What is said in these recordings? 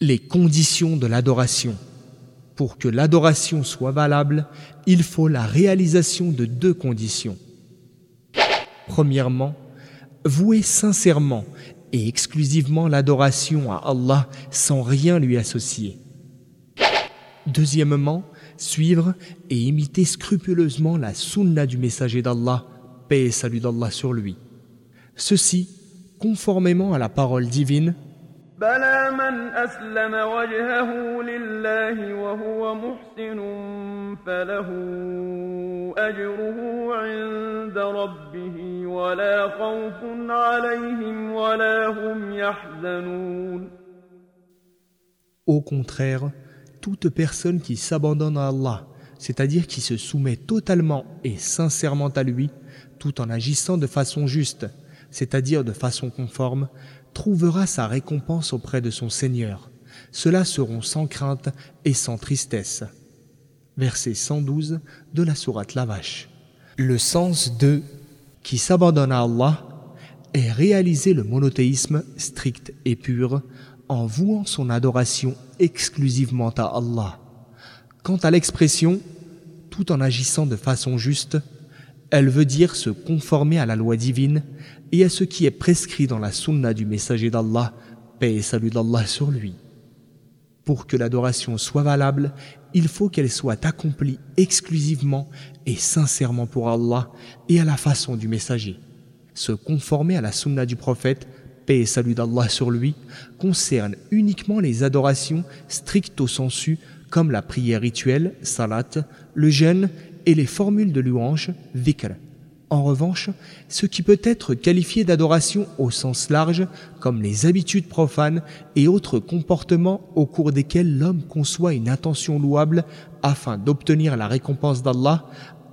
Les conditions de l'adoration. Pour que l'adoration soit valable, il faut la réalisation de deux conditions. Premièrement, vouer sincèrement et exclusivement l'adoration à Allah sans rien lui associer. Deuxièmement, suivre et imiter scrupuleusement la sunna du messager d'Allah, paix et salut d'Allah sur lui. Ceci, conformément à la parole divine, Au contraire, toute personne qui s'abandonne à Allah, c'est-à-dire qui se soumet totalement et sincèrement à lui, tout en agissant de façon juste, c'est-à-dire de façon conforme, trouvera sa récompense auprès de son Seigneur. Ceux-là seront sans crainte et sans tristesse. Verset 112 de la sourate La Vache. Le sens de qui s'abandonne à Allah est réaliser le monothéisme strict et pur en vouant son adoration exclusivement à Allah. Quant à l'expression tout en agissant de façon juste, elle veut dire se conformer à la loi divine et à ce qui est prescrit dans la sunna du messager d'Allah, paix et salut d'Allah sur lui. Pour que l'adoration soit valable, il faut qu'elle soit accomplie exclusivement et sincèrement pour Allah et à la façon du messager. Se conformer à la sunna du prophète, paix et salut d'Allah sur lui, concerne uniquement les adorations stricto sensu comme la prière rituelle, salat, le jeûne et les formules de louange, dhikr. En revanche, ce qui peut être qualifié d'adoration au sens large, comme les habitudes profanes et autres comportements au cours desquels l'homme conçoit une intention louable afin d'obtenir la récompense d'Allah,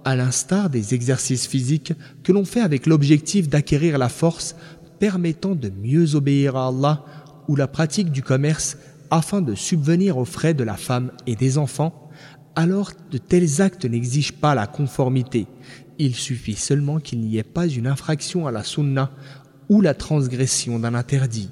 à l'instar des exercices physiques que l'on fait avec l'objectif d'acquérir la force permettant de mieux obéir à Allah, ou la pratique du commerce afin de subvenir aux frais de la femme et des enfants, alors de tels actes n'exigent pas la conformité. Il suffit seulement qu'il n'y ait pas une infraction à la sunna ou la transgression d'un interdit.